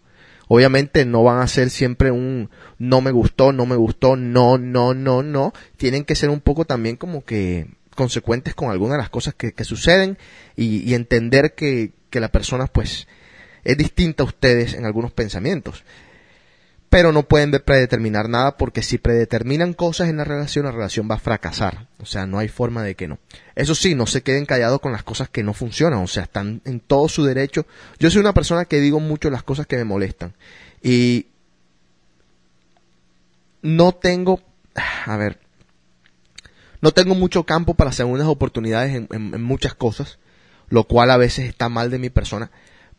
Obviamente no van a ser siempre un no me gustó, no me gustó, no, no, no, no. Tienen que ser un poco también como que consecuentes con algunas de las cosas que, suceden y entender que, que la persona pues es distinta a ustedes en algunos pensamientos. Pero no pueden de- predeterminar nada porque si predeterminan cosas en la relación, la relación va a fracasar. O sea, no hay forma de que no. Eso sí, no se queden callados con las cosas que no funcionan. O sea, están en todo su derecho. Yo soy una persona que digo mucho las cosas que me molestan. Y no tengo, a ver, no tengo mucho campo para segundas oportunidades en- en muchas cosas, lo cual a veces está mal de mi persona.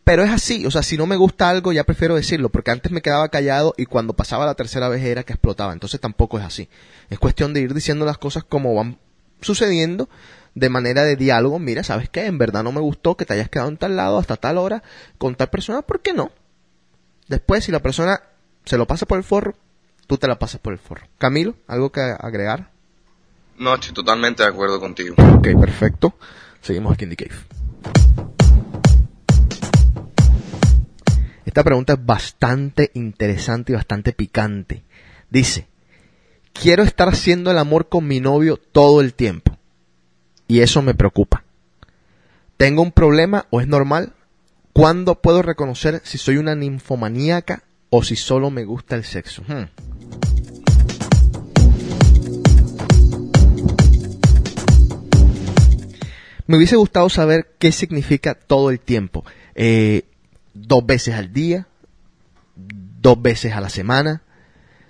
Pero es así, o sea, si no me gusta algo ya prefiero decirlo, porque antes me quedaba callado y cuando pasaba la tercera vez era que explotaba, entonces tampoco es así. Es cuestión de ir diciendo las cosas como van sucediendo, de manera de diálogo, mira, ¿sabes qué? En verdad no me gustó que te hayas quedado en tal lado hasta tal hora con tal persona, ¿por qué no? Después, si la persona se lo pasa por el forro, tú te la pasas por el forro. Camilo, ¿algo que agregar? No, estoy totalmente de acuerdo contigo. Ok, perfecto. Seguimos aquí en The Cave. Esta pregunta es bastante interesante y bastante picante. Dice, quiero estar haciendo el amor con mi novio todo el tiempo. Y eso me preocupa. ¿Tengo un problema o es normal? ¿Cuándo puedo reconocer si soy una ninfomaníaca o si solo me gusta el sexo? Hmm. Me hubiese gustado saber qué significa todo el tiempo. Eh, dos veces al día, dos veces a la semana.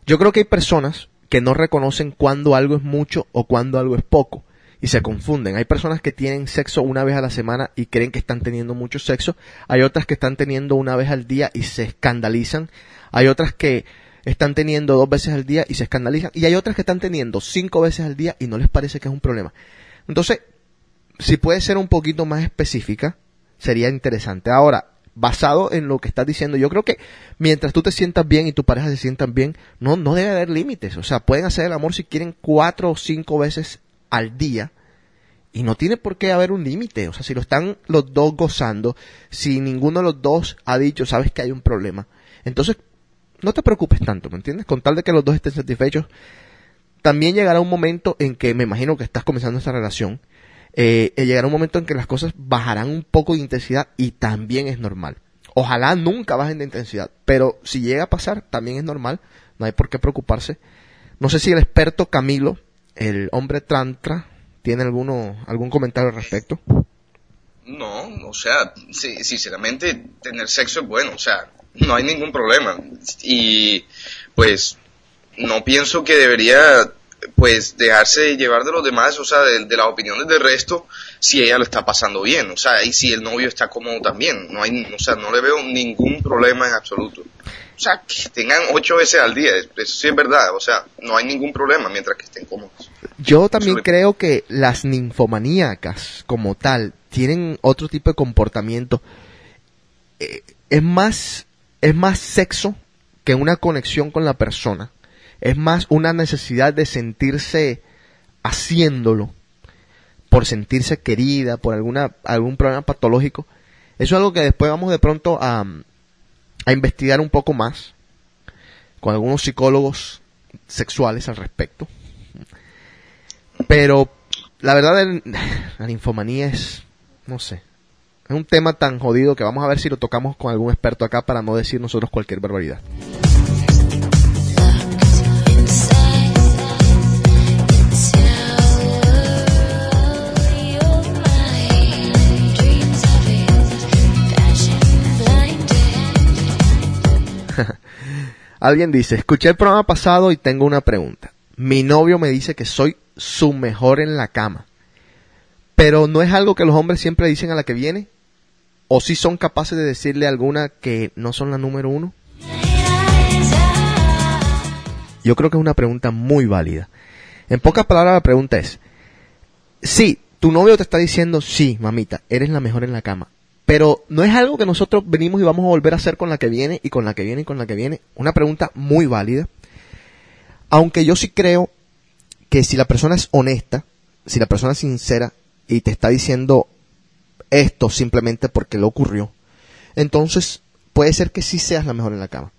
Yo creo que hay personas que no reconocen cuándo algo es mucho o cuándo algo es poco y se confunden. Hay personas que tienen sexo una vez a la semana y creen que están teniendo mucho sexo. Hay otras que están teniendo una vez al día y se escandalizan. Hay otras que están teniendo dos veces al día y se escandalizan. Y hay otras que están teniendo cinco veces al día y no les parece que es un problema. Entonces, si puede ser un poquito más específica, sería interesante. Ahora, basado en lo que estás diciendo, yo creo que mientras tú te sientas bien y tu pareja se sientan bien, no, no debe haber límites. O sea, pueden hacer el amor si quieren cuatro o cinco veces al día y no tiene por qué haber un límite. O sea, si lo están los dos gozando, si ninguno de los dos ha dicho, sabes que hay un problema, entonces no te preocupes tanto, ¿me entiendes? Con tal de que los dos estén satisfechos, también llegará un momento en que me imagino que estás comenzando esta relación, eh, eh, llegará un momento en que las cosas bajarán un poco de intensidad y también es normal. Ojalá nunca bajen de intensidad, pero si llega a pasar, también es normal, no hay por qué preocuparse No sé si el experto Camilo, el hombre trantra, tiene alguno, algún comentario al respecto. No, o sea, sinceramente tener sexo es bueno, o sea, no hay ningún problema. Y pues no pienso que debería pues dejarse llevar de los demás, o sea, de, de las opiniones del resto, si ella lo está pasando bien, o sea, y si el novio está cómodo también, no hay, o sea, no le veo ningún problema en absoluto. O sea, que tengan ocho veces al día, eso sí es verdad, o sea, no hay ningún problema mientras que estén cómodos. Yo también Sobre- creo que las ninfomaníacas como tal tienen otro tipo de comportamiento. Eh, es más, es más sexo que una conexión con la persona. Es más una necesidad de sentirse haciéndolo por sentirse querida, por alguna, algún problema patológico. Eso es algo que después vamos de pronto a, a investigar un poco más con algunos psicólogos sexuales al respecto. Pero la verdad, la ninfomanía es, no sé, es un tema tan jodido que vamos a ver si lo tocamos con algún experto acá para no decir nosotros cualquier barbaridad. [laughs] Alguien dice, escuché el programa pasado y tengo una pregunta. Mi novio me dice que soy su mejor en la cama. Pero no es algo que los hombres siempre dicen a la que viene. ¿O si son capaces de decirle alguna que no son la número uno? Yo creo que es una pregunta muy válida. En pocas palabras la pregunta es, sí, tu novio te está diciendo, sí, mamita, eres la mejor en la cama. Pero no es algo que nosotros venimos y vamos a volver a hacer con la que viene y con la que viene y con la que viene. Una pregunta muy válida. Aunque yo sí creo que si la persona es honesta, si la persona es sincera y te está diciendo esto simplemente porque le ocurrió, entonces puede ser que sí seas la mejor en la cama.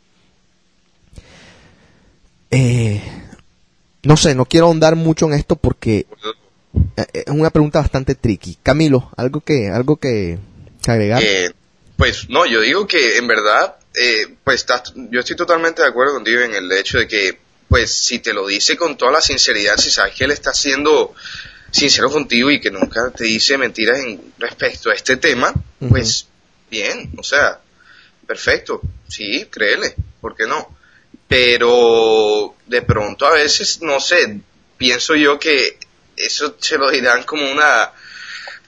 Eh, no sé, no quiero ahondar mucho en esto porque eh, es una pregunta bastante tricky. Camilo, algo que, algo que, que agregar. Eh, pues no, yo digo que en verdad, eh, pues estás- yo estoy totalmente de acuerdo contigo en el hecho de que, pues si te lo dice con toda la sinceridad, si sabes que él está siendo sincero contigo y que nunca te dice mentiras en respecto a este tema, pues bien, o sea, perfecto, sí, créele, ¿por qué no? Pero de pronto a veces, no sé, pienso yo que eso se lo dirán como una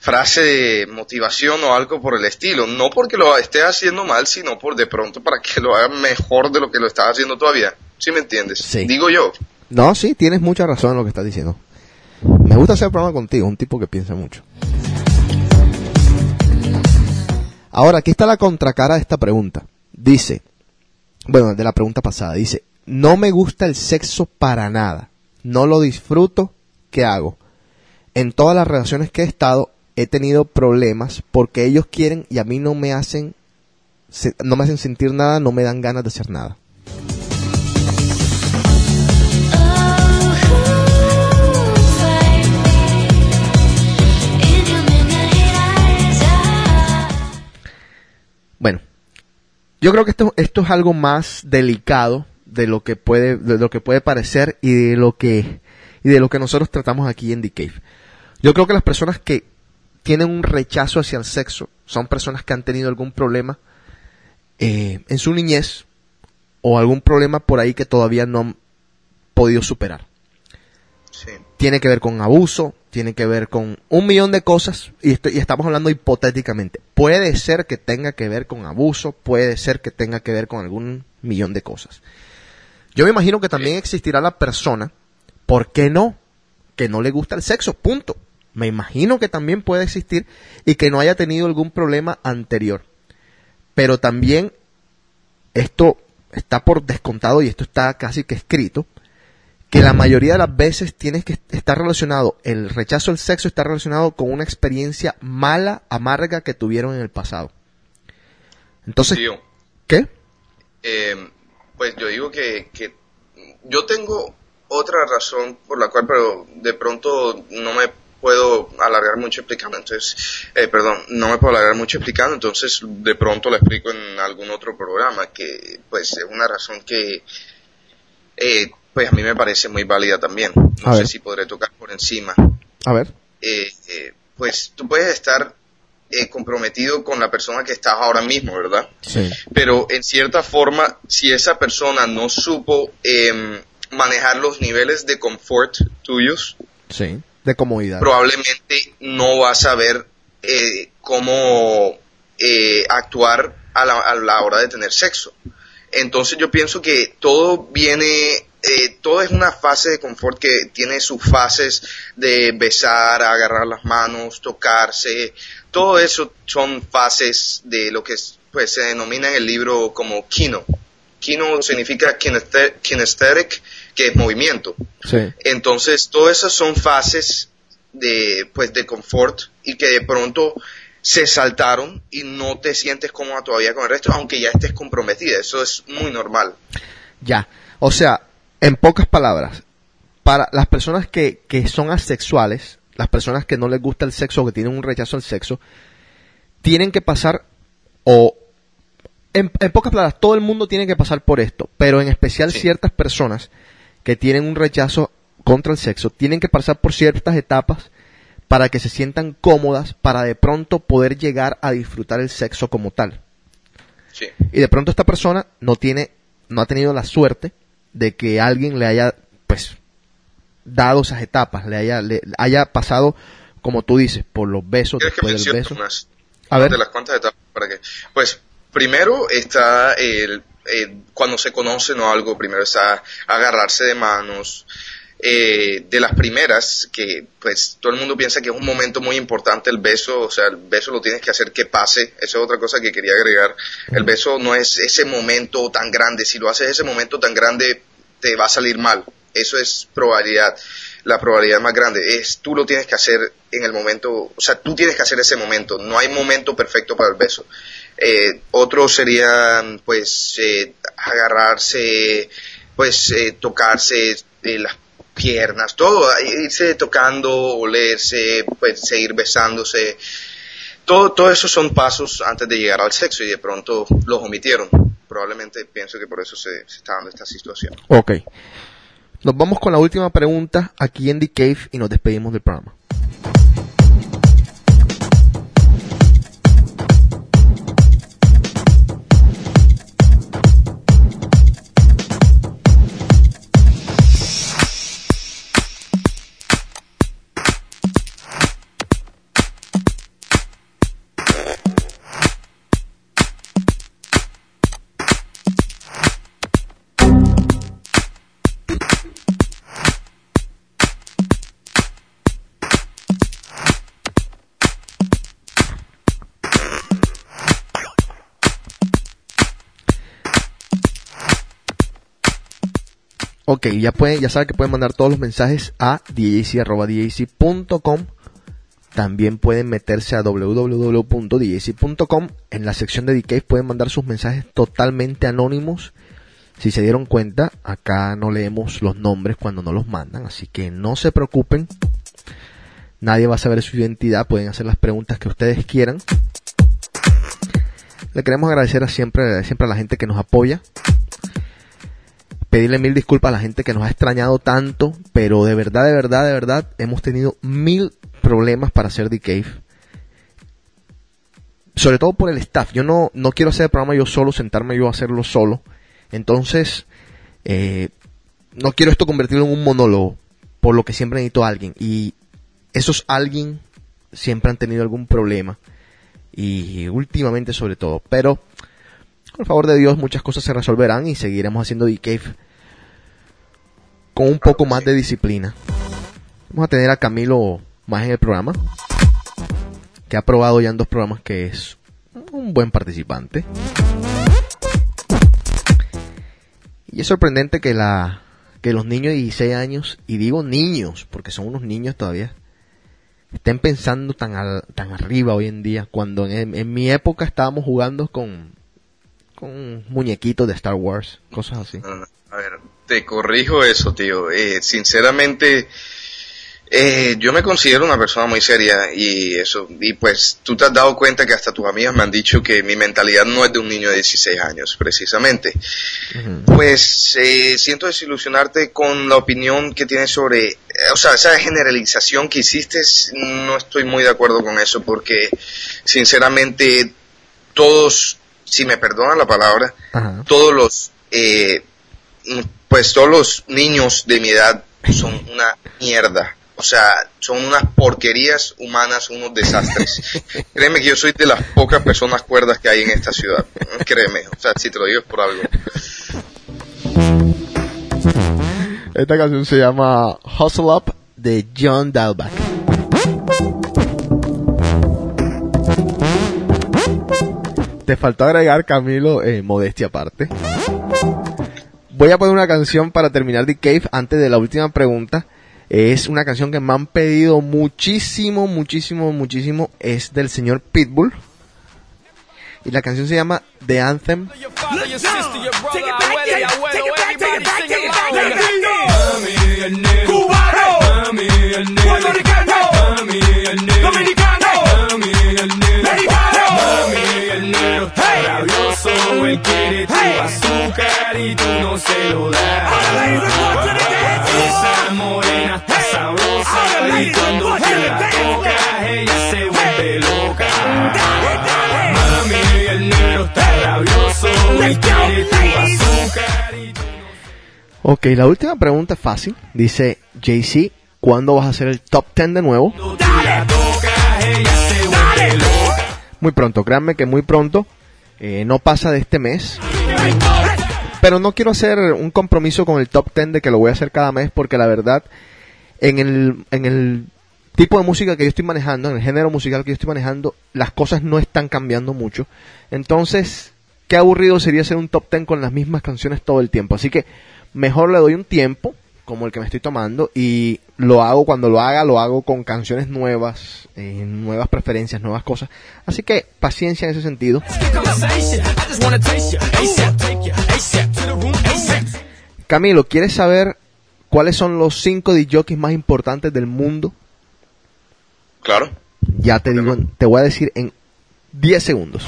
frase de motivación o algo por el estilo. No porque lo esté haciendo mal, sino por de pronto para que lo haga mejor de lo que lo estaba haciendo todavía. ¿Sí me entiendes? Sí. Digo yo. No, sí, tienes mucha razón en lo que estás diciendo. Me gusta hacer el programa contigo, un tipo que piensa mucho. Ahora, aquí está la contracara de esta pregunta. Dice, bueno, de la pregunta pasada, dice, no me gusta el sexo para nada. No lo disfruto. ¿Qué hago? En todas las relaciones que he estado, he tenido problemas porque ellos quieren y a mí no me hacen, no me hacen sentir nada, no me dan ganas de hacer nada. Bueno, yo creo que esto, esto es algo más delicado de lo que puede, de lo que puede parecer y de lo que, y de lo que nosotros tratamos aquí en The Cave. Yo creo que las personas que tienen un rechazo hacia el sexo son personas que han tenido algún problema eh, en su niñez o algún problema por ahí que todavía no han podido superar Sí. tiene que ver con abuso, tiene que ver con un millón de cosas y, esto- y estamos hablando hipotéticamente. Puede ser que tenga que ver con abuso, puede ser que tenga que ver con algún millón de cosas. Yo me imagino que también existirá la persona, ¿por qué no? Que no le gusta el sexo, punto. Me imagino que también puede existir y que no haya tenido algún problema anterior. Pero también esto está por descontado y esto está casi que escrito, que la mayoría de las veces tienes que estar relacionado, el rechazo al sexo está relacionado con una experiencia mala, amarga que tuvieron en el pasado. Entonces, Tío, ¿qué? eh, pues yo digo que, que yo tengo otra razón por la cual, pero de pronto no me puedo alargar mucho explicando, entonces, eh, perdón, no me puedo alargar mucho explicando, entonces de pronto lo explico en algún otro programa, que pues es una razón que, eh, pues a mí me parece muy válida también. No A sé ver. si podré tocar por encima. A ver. Eh, eh, pues tú puedes estar eh, comprometido con la persona que estás ahora mismo, ¿verdad? Sí. Pero en cierta forma, si esa persona no supo em, manejar los niveles de confort tuyos, Sí. De comodidad. probablemente no vas a saber eh, cómo eh, actuar a la, a la hora de tener sexo. Entonces yo pienso que todo viene, eh, todo es una fase de confort que tiene sus fases de besar, agarrar las manos, tocarse, todo eso son fases de lo que es, pues, se denomina en el libro como kino. Kino significa kinesthe- kinesthetic, que es movimiento. Sí. Entonces, todas esas son fases de, pues, de confort y que de pronto se saltaron y no te sientes cómoda todavía con el resto, aunque ya estés comprometida. Eso es muy normal. Ya. O sea, en pocas palabras, para las personas que, que son asexuales, las personas que no les gusta el sexo o que tienen un rechazo al sexo, tienen que pasar, o en, en pocas palabras, todo el mundo tiene que pasar por esto, pero en especial Sí. ciertas personas que tienen un rechazo contra el sexo, tienen que pasar por ciertas etapas para que se sientan cómodas, para de pronto poder llegar a disfrutar el sexo como tal. Sí. Y de pronto esta persona no tiene, no ha tenido la suerte de que alguien le haya, pues, dado esas etapas, le haya, le haya pasado, como tú dices, por los besos, ¿Quieres que después del beso. unas, A ver. de las cuantas etapas para que? Pues, primero está el, eh, cuando se conocen o algo, primero está agarrarse de manos. Eh, de las primeras, que pues todo el mundo piensa que es un momento muy importante el beso, o sea, el beso lo tienes que hacer que pase, esa es otra cosa que quería agregar. El beso no es ese momento tan grande, si lo haces ese momento tan grande, te va a salir mal. Eso es probabilidad. La probabilidad más grande es tú lo tienes que hacer en el momento, o sea, tú tienes que hacer ese momento. No hay momento perfecto para el beso. Eh, otro sería, pues, eh, agarrarse, pues, eh, tocarse eh, las piernas, todo, irse tocando, olerse, pues, seguir besándose. Todo, todo eso son pasos antes de llegar al sexo y de pronto los omitieron. Probablemente pienso que por eso se, se está dando esta situación. Ok. Nos vamos con la última pregunta aquí en The Cave y nos despedimos del programa. Ok, ya pueden, ya saben que pueden mandar todos los mensajes a djc.djc.com. También pueden meterse a www.djc.com. En la sección de Cave pueden mandar sus mensajes totalmente anónimos. Si se dieron cuenta, acá no leemos los nombres cuando no los mandan, así que no se preocupen. Nadie va a saber su identidad, pueden hacer las preguntas que ustedes quieran. Le queremos agradecer a siempre, siempre a la gente que nos apoya. Pedirle mil disculpas a la gente que nos ha extrañado tanto, pero de verdad, de verdad, de verdad, hemos tenido mil problemas para hacer The Cave. Sobre todo por el staff. Yo no, no quiero hacer el programa yo solo, sentarme yo a hacerlo solo. Entonces, eh, no quiero esto convertirlo en un monólogo, por lo que siempre necesito a alguien. Y esos alguien siempre han tenido algún problema. Y últimamente sobre todo. Pero, con el favor de Dios, muchas cosas se resolverán y seguiremos haciendo The Cave con un poco más de disciplina. Vamos a tener a Camilo más en el programa, que ha probado ya en dos programas que es un buen participante. Y es sorprendente que la que los niños de 16 años, y digo niños, porque son unos niños todavía, estén pensando tan, al- tan arriba hoy en día, cuando en, en mi época estábamos jugando con, con muñequitos de Star Wars, cosas así. No, A ver, te corrijo eso, tío. Eh, sinceramente, Eh, yo me considero una persona muy seria y eso, y pues tú te has dado cuenta que hasta tus amigas me han dicho que mi mentalidad no es de un niño de 16 años, precisamente. Pues eh, siento desilusionarte con la opinión que tienes sobre, eh, o sea, esa generalización que hiciste, no estoy muy de acuerdo con eso porque sinceramente todos, si me perdonan la palabra, Ajá. todos los, eh, pues todos los niños de mi edad son una mierda. O sea, son unas porquerías humanas, unos desastres. [laughs] Créeme que yo soy de las pocas personas cuerdas que hay en esta ciudad. Créeme, o sea, si te lo digo es por algo. Esta canción se llama Hustle Up de John Dalbach. Te faltó agregar, Camilo, eh, modestia aparte. Voy a poner una canción para terminar The Cave antes de la última pregunta. Es una canción que me han pedido muchísimo, muchísimo, muchísimo. Es del señor Pitbull. Y la canción se llama The Anthem. Ok, la última pregunta es fácil. Dice JC, ¿cuándo vas a hacer el top 10 de nuevo? Muy pronto, créanme que muy pronto. Eh, no pasa de este mes. Pero no quiero hacer un compromiso con el top 10 de que lo voy a hacer cada mes porque la verdad, en el, en el tipo de música que yo estoy manejando, en el género musical que yo estoy manejando, las cosas no están cambiando mucho. Entonces, qué aburrido sería hacer un top 10 con las mismas canciones todo el tiempo. Así que mejor le doy un tiempo, como el que me estoy tomando, y lo hago cuando lo haga, lo hago con canciones nuevas, eh, nuevas preferencias, nuevas cosas. Así que paciencia en ese sentido. Camilo, ¿quieres saber cuáles son los cinco DJs más importantes del mundo? Claro. Ya te digo, te voy a decir en 10 segundos.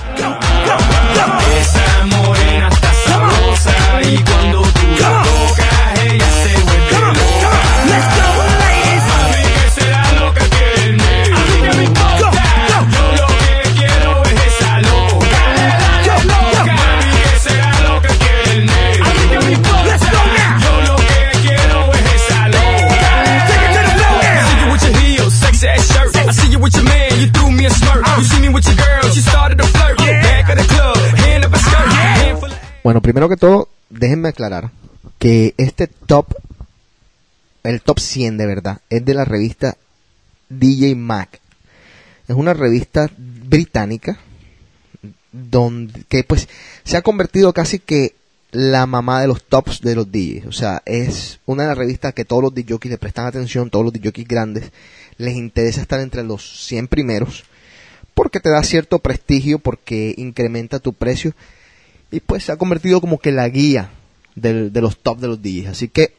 Esa morena está sabrosa y cuando tú Bueno, primero que todo, déjenme aclarar que este top, el top 100 de verdad, es de la revista DJ Mac. Es una revista británica donde que pues se ha convertido casi que la mamá de los tops de los DJs. O sea, es una de las revistas que todos los DJs le prestan atención, todos los DJs grandes les interesa estar entre los 100 primeros porque te da cierto prestigio, porque incrementa tu precio y pues se ha convertido como que la guía de los top de los DJs. Así que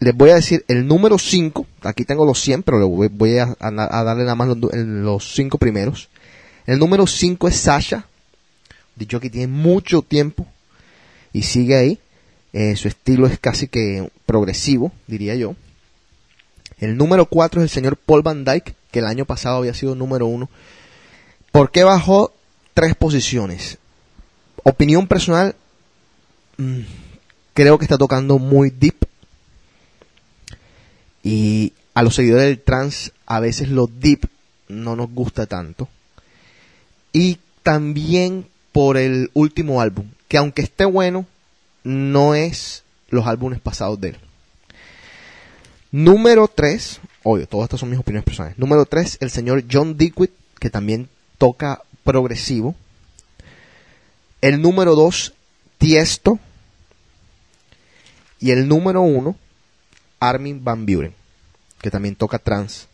les voy a decir el número 5, aquí tengo los 100, pero voy, voy a, a- darle nada más los, los 5 primeros. El número 5 es Sasha, dicho que tiene mucho tiempo y sigue ahí. Eh, su estilo es casi que progresivo, diría yo. El número 4 es el señor Paul Van Dyke, que el año pasado había sido número 1. ¿Por qué bajó tres posiciones? Opinión personal, mm, creo que está tocando muy deep. Y a los seguidores del trans a veces lo deep no nos gusta tanto. Y también por el último álbum, que aunque esté bueno, no es los álbumes pasados de él. Número 3, obvio, todas estas son mis opiniones personales. Número 3, el señor John Dickwit, que también toca progresivo. El número 2, Tiesto. Y el número 1, Armin Van Buren, que también toca trans.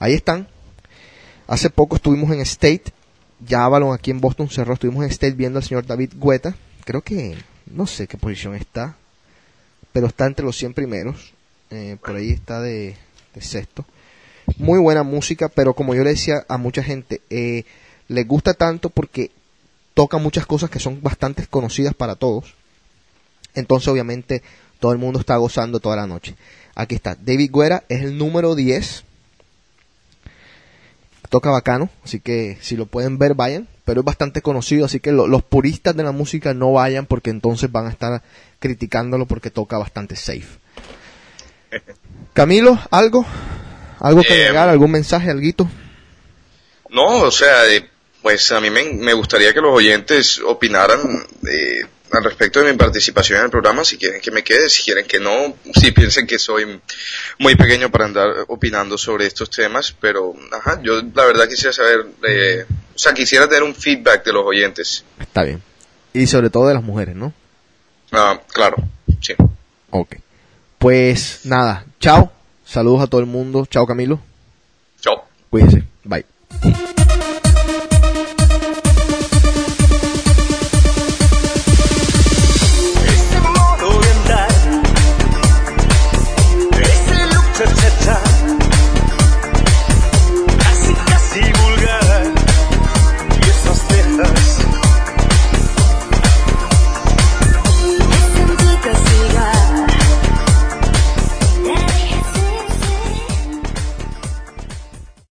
Ahí están. Hace poco estuvimos en State. Ya Avalon aquí en Boston cerró. Estuvimos en State viendo al señor David Guetta. Creo que no sé qué posición está. Pero está entre los 100 primeros. Eh, por ahí está de, sexto. muy buena música, pero como yo le decía a mucha gente, eh, les gusta tanto porque toca muchas cosas que son bastante conocidas para todos. Entonces, obviamente, todo el mundo está gozando toda la noche. Aquí está, David Guerra es el número 10. Toca bacano, así que si lo pueden ver, vayan. Pero es bastante conocido, así que lo- los puristas de la música no vayan porque entonces van a estar criticándolo porque toca bastante safe. [laughs] Camilo, ¿algo? ¿Algo que Eh, agregar? ¿Algún mensaje, alguito? No, o sea, eh, pues a mí me, me gustaría que los oyentes opinaran eh, al respecto de mi participación en el programa, si quieren que me quede, si quieren que no, si piensen que soy muy pequeño para andar opinando sobre estos temas, pero ajá, yo la verdad quisiera saber, eh, o sea, quisiera tener un feedback de los oyentes. Está bien. Y sobre todo de las mujeres, ¿no? Ah, claro, sí. Ok. Pues nada, chao. Saludos a todo el mundo. Chao Camilo. Chao. Cuídense. Bye.